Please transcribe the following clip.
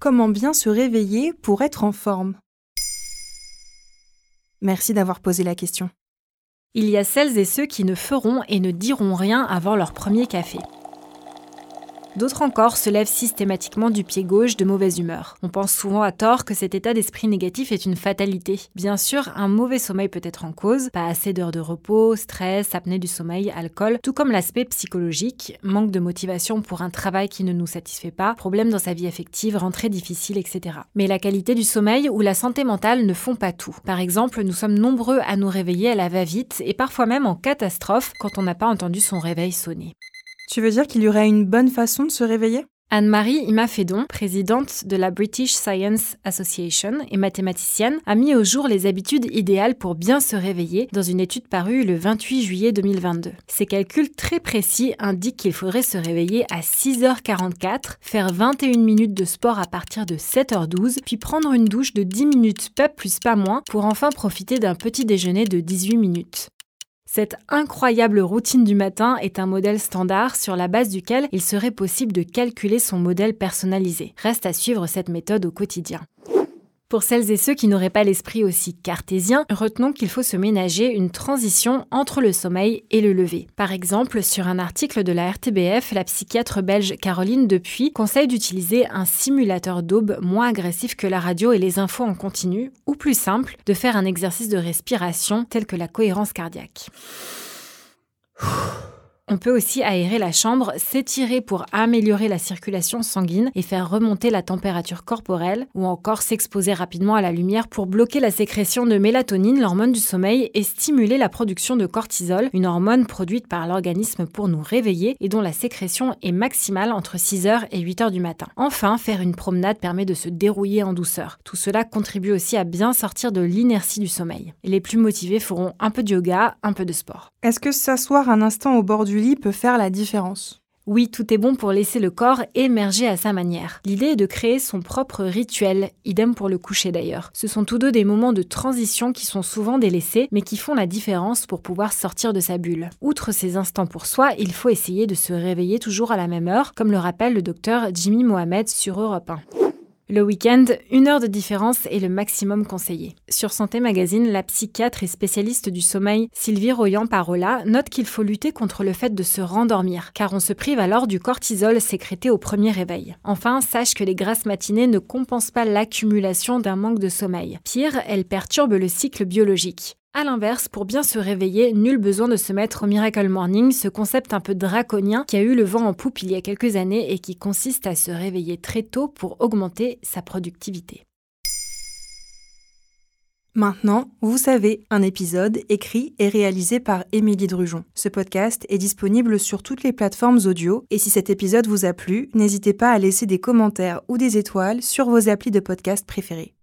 Comment bien se réveiller pour être en forme Merci d'avoir posé la question. Il y a celles et ceux qui ne feront et ne diront rien avant leur premier café. D'autres encore se lèvent systématiquement du pied gauche de mauvaise humeur. On pense souvent à tort que cet état d'esprit négatif est une fatalité. Bien sûr, un mauvais sommeil peut être en cause, pas assez d'heures de repos, stress, apnée du sommeil, alcool, tout comme l'aspect psychologique, manque de motivation pour un travail qui ne nous satisfait pas, problèmes dans sa vie affective, rentrée difficile, etc. Mais la qualité du sommeil ou la santé mentale ne font pas tout. Par exemple, nous sommes nombreux à nous réveiller à la va-vite et parfois même en catastrophe quand on n'a pas entendu son réveil sonner. Tu veux dire qu'il y aurait une bonne façon de se réveiller? Anne-Marie Imafedon, présidente de la British Science Association et mathématicienne, a mis au jour les habitudes idéales pour bien se réveiller dans une étude parue le 28 juillet 2022. Ces calculs très précis indiquent qu'il faudrait se réveiller à 6h44, faire 21 minutes de sport à partir de 7h12, puis prendre une douche de 10 minutes pas plus pas moins pour enfin profiter d'un petit déjeuner de 18 minutes. Cette incroyable routine du matin est un modèle standard sur la base duquel il serait possible de calculer son modèle personnalisé. Reste à suivre cette méthode au quotidien. Pour celles et ceux qui n'auraient pas l'esprit aussi cartésien, retenons qu'il faut se ménager une transition entre le sommeil et le lever. Par exemple, sur un article de la RTBF, la psychiatre belge Caroline Depuis conseille d'utiliser un simulateur d'aube moins agressif que la radio et les infos en continu, ou plus simple, de faire un exercice de respiration tel que la cohérence cardiaque. On peut aussi aérer la chambre, s'étirer pour améliorer la circulation sanguine et faire remonter la température corporelle, ou encore s'exposer rapidement à la lumière pour bloquer la sécrétion de mélatonine, l'hormone du sommeil, et stimuler la production de cortisol, une hormone produite par l'organisme pour nous réveiller et dont la sécrétion est maximale entre 6h et 8h du matin. Enfin, faire une promenade permet de se dérouiller en douceur. Tout cela contribue aussi à bien sortir de l'inertie du sommeil. les plus motivés feront un peu de yoga, un peu de sport. Est-ce que s'asseoir un instant au bord du peut faire la différence oui, tout est bon pour laisser le corps émerger à sa manière. L'idée est de créer son propre rituel, idem pour le coucher d'ailleurs. Ce sont tous deux des moments de transition qui sont souvent délaissés, mais qui font la différence pour pouvoir sortir de sa bulle. Outre ces instants pour soi, il faut essayer de se réveiller toujours à la même heure, comme le rappelle le docteur Jimmy Mohamed sur Europe 1. Le week-end, une heure de différence est le maximum conseillé. Sur Santé Magazine, la psychiatre et spécialiste du sommeil Sylvie Royan-Parola note qu'il faut lutter contre le fait de se rendormir, car on se prive alors du cortisol sécrété au premier réveil. Enfin, sache que les grasses matinées ne compensent pas l'accumulation d'un manque de sommeil. Pire, elles perturbent le cycle biologique. A l'inverse, pour bien se réveiller, nul besoin de se mettre au Miracle Morning, ce concept un peu draconien qui a eu le vent en poupe il y a quelques années et qui consiste à se réveiller très tôt pour augmenter sa productivité. Maintenant, vous savez, un épisode écrit et réalisé par Émilie Drujon. Ce podcast est disponible sur toutes les plateformes audio et si cet épisode vous a plu, n'hésitez pas à laisser des commentaires ou des étoiles sur vos applis de podcast préférés.